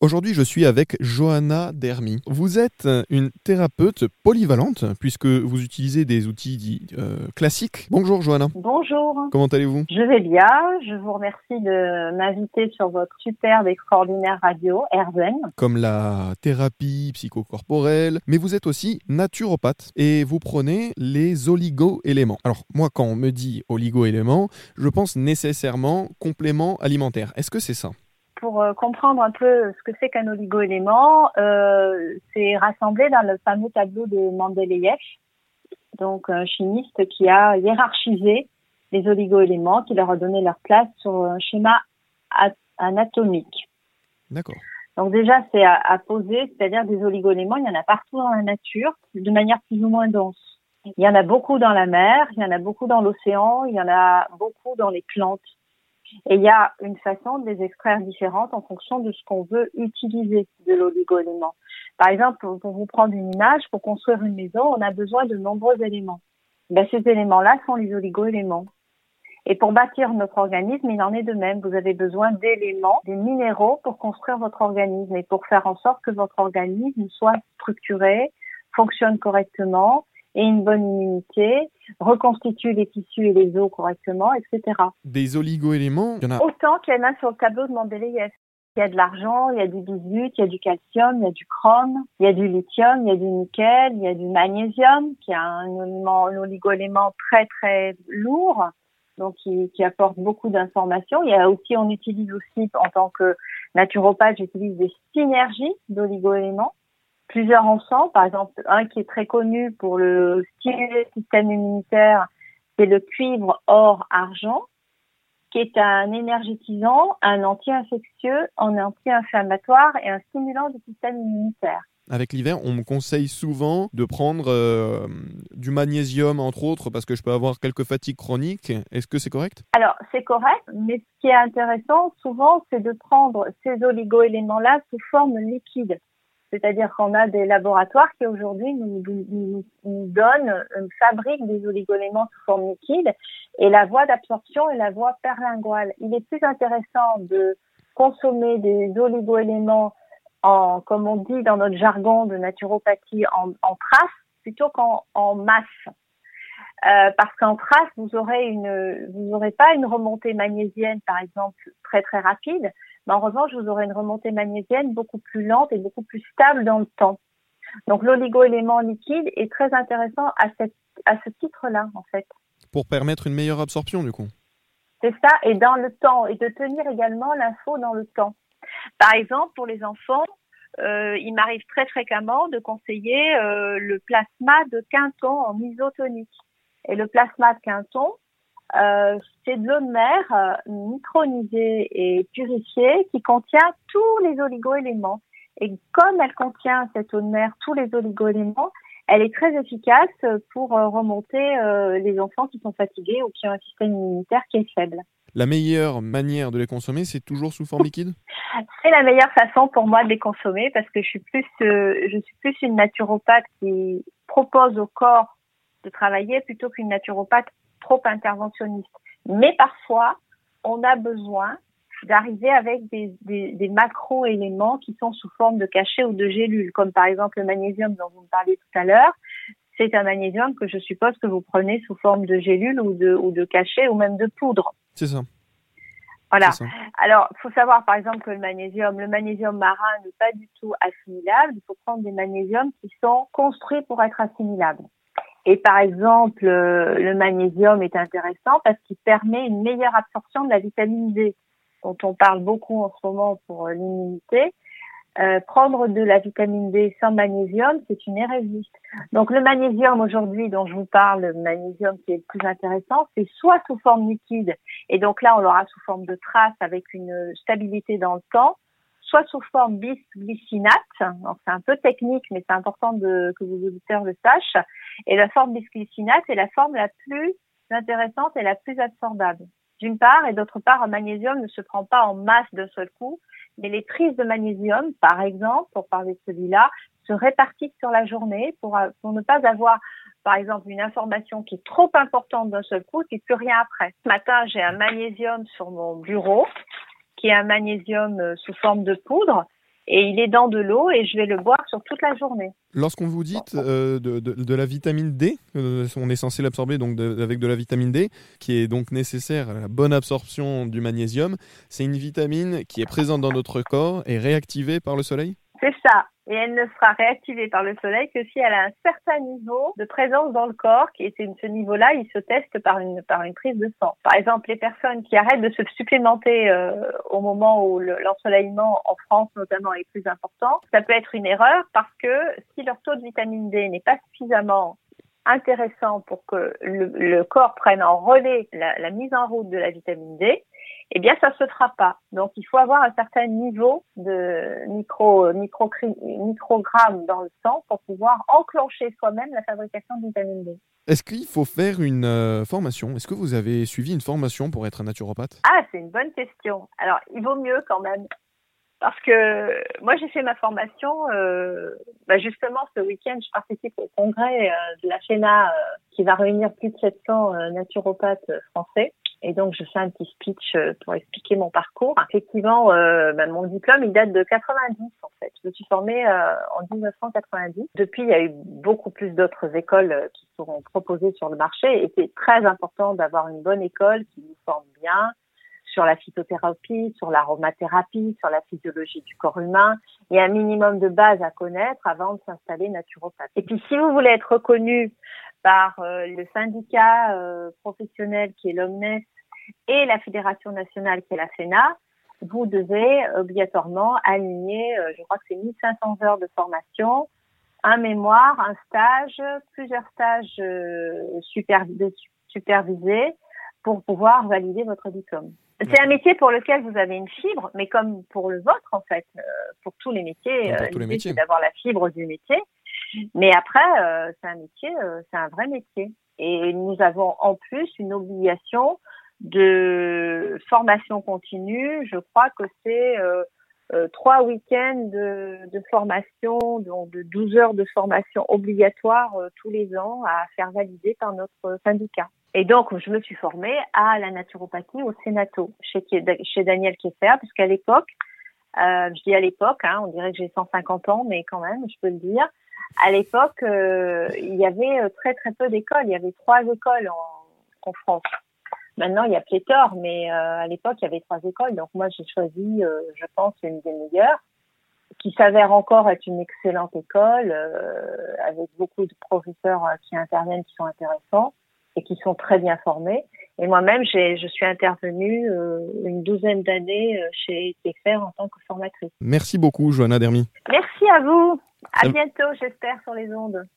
Aujourd'hui, je suis avec Johanna Dermy. Vous êtes une thérapeute polyvalente puisque vous utilisez des outils dits euh, classiques. Bonjour Johanna. Bonjour. Comment allez-vous? Je vais bien. Je vous remercie de m'inviter sur votre superbe, extraordinaire radio, Erzen. Comme la thérapie psychocorporelle, mais vous êtes aussi naturopathe et vous prenez les oligo-éléments. Alors moi, quand on me dit oligo-éléments, je pense nécessairement complément alimentaire. Est-ce que c'est ça? Pour euh, comprendre un peu ce que c'est qu'un oligoélément, euh, c'est rassemblé dans le fameux tableau de Mendeleïev, donc un chimiste qui a hiérarchisé les oligoéléments, qui leur a donné leur place sur un schéma anatomique. D'accord. Donc déjà, c'est à, à, poser, c'est-à-dire des oligoéléments, il y en a partout dans la nature, de manière plus ou moins dense. Il y en a beaucoup dans la mer, il y en a beaucoup dans l'océan, il y en a beaucoup dans les plantes. Et il y a une façon de les extraire différentes en fonction de ce qu'on veut utiliser de l'oligo-élément. Par exemple, pour vous prendre une image, pour construire une maison, on a besoin de nombreux éléments. Ben, ces éléments-là sont les oligo-éléments. Et pour bâtir notre organisme, il en est de même. Vous avez besoin d'éléments, des minéraux pour construire votre organisme et pour faire en sorte que votre organisme soit structuré, fonctionne correctement et une bonne immunité, reconstitue les tissus et les os correctement, etc. Des oligo-éléments, il y en a autant qu'il y en a sur le tableau de Mendeleïev. Il y a de l'argent, il y a du bismuth, il y a du calcium, il y a du chrome, il y a du lithium, il y a du nickel, il y a du magnésium, qui est un, un oligo-élément très très lourd, donc qui, qui apporte beaucoup d'informations. Il y a aussi, on utilise aussi en tant que naturopathe, j'utilise des synergies d'oligo-éléments plusieurs ensembles. Par exemple, un qui est très connu pour le stimuler le système immunitaire, c'est le cuivre or argent, qui est un énergétisant, un anti-infectieux, un anti-inflammatoire et un stimulant du système immunitaire. Avec l'hiver, on me conseille souvent de prendre euh, du magnésium, entre autres, parce que je peux avoir quelques fatigues chroniques. Est-ce que c'est correct? Alors, c'est correct, mais ce qui est intéressant, souvent, c'est de prendre ces oligo-éléments-là sous forme liquide. C'est-à-dire qu'on a des laboratoires qui aujourd'hui nous, donnent, fabriquent des oligoéléments sous forme liquide et la voie d'absorption est la voie perlinguale. Il est plus intéressant de consommer des oligoéléments en, comme on dit dans notre jargon de naturopathie, en, en trace plutôt qu'en en masse. Euh, parce qu'en trace, vous aurez une, vous n'aurez pas une remontée magnésienne, par exemple, très très rapide, mais en revanche, vous aurez une remontée magnésienne beaucoup plus lente et beaucoup plus stable dans le temps. Donc l'oligo-élément liquide est très intéressant à, cette, à ce titre-là, en fait. Pour permettre une meilleure absorption, du coup. C'est ça, et dans le temps, et de tenir également l'info dans le temps. Par exemple, pour les enfants, euh, il m'arrive très fréquemment de conseiller euh, le plasma de Quinton en isotonique. Et le plasma de Quinton, euh, c'est de l'eau de mer euh, micronisée et purifiée qui contient tous les oligoéléments. Et comme elle contient cette eau de mer tous les oligoéléments, elle est très efficace pour euh, remonter les enfants qui sont fatigués ou qui ont un système immunitaire qui est faible. La meilleure manière de les consommer, c'est toujours sous forme liquide? C'est la meilleure façon pour moi de les consommer parce que je suis plus, je suis plus une naturopathe qui propose au corps de travailler plutôt qu'une naturopathe trop interventionniste. Mais parfois, on a besoin d'arriver avec des, des, des macro-éléments qui sont sous forme de cachets ou de gélules, comme par exemple le magnésium dont vous me parliez tout à l'heure. C'est un magnésium que je suppose que vous prenez sous forme de gélules ou de, ou de cachets ou même de poudre. C'est ça. Voilà. Alors, il faut savoir par exemple que le magnésium, le magnésium marin n'est pas du tout assimilable. Il faut prendre des magnésiums qui sont construits pour être assimilables. Et par exemple, euh, le magnésium est intéressant parce qu'il permet une meilleure absorption de la vitamine D, dont on parle beaucoup en ce moment pour euh, l'immunité. Euh, prendre de la vitamine D sans magnésium, c'est une hérésie. Donc le magnésium aujourd'hui dont je vous parle, le magnésium qui est le plus intéressant, c'est soit sous forme liquide, et donc là on l'aura sous forme de trace avec une stabilité dans le temps, soit sous forme bisglycinate. Donc c'est un peu technique, mais c'est important de, que vos auditeurs le sachent. Et la forme bisglycinate est la forme la plus intéressante et la plus absorbable. D'une part, et d'autre part, un magnésium ne se prend pas en masse d'un seul coup, mais les prises de magnésium, par exemple, pour parler de celui-là, se répartissent sur la journée pour, pour ne pas avoir, par exemple, une information qui est trop importante d'un seul coup et plus rien après. Ce matin, j'ai un magnésium sur mon bureau qui est un magnésium euh, sous forme de poudre. et il est dans de l'eau et je vais le boire sur toute la journée. Lorsqu'on vous dit euh, de, la vitamine D, euh, on est censé l'absorber donc avec de la vitamine D, qui est donc nécessaire à la bonne absorption du magnésium. C'est une vitamine qui est présente dans notre corps et réactivée par le soleil? C'est ça et elle ne sera réactivée par le soleil que si elle a un certain niveau de présence dans le corps. Et ce niveau-là, il se teste par une, par une prise de sang. Par exemple, les personnes qui arrêtent de se supplémenter euh, au moment où l'ensoleillement en France notamment est plus important, ça peut être une erreur parce que si leur taux de vitamine D n'est pas suffisamment intéressant pour que le, corps prenne en relais la, la mise en route de la vitamine D, eh bien, ça se fera pas. Donc, il faut avoir un certain niveau de micro, micro, microgrammes dans le sang pour pouvoir enclencher soi-même la fabrication de vitamine D. Est-ce qu'il faut faire une euh, formation? Est-ce que vous avez suivi une formation pour être naturopathe? Ah, c'est une bonne question. Alors, il vaut mieux quand même. Parce que moi, j'ai fait ma formation, euh, bah justement, ce week-end, je participe au congrès euh, de la FENA qui va réunir plus de 700 naturopathes français. Et donc, je fais un petit speech euh, pour expliquer mon parcours. Effectivement, euh, bah, mon diplôme, il date de 90 en fait. Je me suis formée euh, en 1990. Depuis, il y a eu beaucoup plus d'autres écoles euh, qui seront proposées sur le marché. Et c'est très important d'avoir une bonne école qui nous forme bien sur la phytothérapie, sur l'aromathérapie, sur la physiologie du corps humain. Il y a un minimum de base à connaître avant de s'installer naturopathe. Et puis, si vous voulez être reconnu par euh, le syndicat euh, professionnel qui est l'OMNES et la fédération nationale qui est la FENA, vous devez obligatoirement aligner, euh, je crois que c'est 1500 heures de formation, un mémoire, un stage, plusieurs stages supervisés pour pouvoir valider votre diplôme. C'est un métier pour lequel vous avez une fibre, mais comme pour le vôtre en fait, pour tous les métiers, c'est d'avoir la fibre du métier. Mais après, euh, c'est un métier, euh, c'est un vrai métier. Et nous avons en plus une obligation de formation continue. Je crois que c'est euh, trois week-ends de, de, formation, donc de 12 heures de formation obligatoire tous les ans à faire valider par notre syndicat. Et donc, je me suis formée à la naturopathie au Sénato, chez, chez Daniel Keffer, puisqu'à l'époque, euh, je dis à l'époque, hein, on dirait que j'ai 150 ans, mais quand même, je peux le dire, à l'époque, euh, il y avait euh, très très peu d'écoles. Il y avait trois écoles en, en France. Maintenant, il y a pléthore, mais euh, à l'époque, il y avait trois écoles. Donc moi, j'ai choisi, je pense, une des meilleures, qui s'avère encore être une excellente école, avec beaucoup de professeurs qui interviennent, qui sont intéressants et qui sont très bien formés. Et moi-même, je suis intervenue une douzaine d'années chez TFR en tant que formatrice. Merci beaucoup, Johanna Dermy. Merci à vous. À bientôt, j'espère, sur les ondes.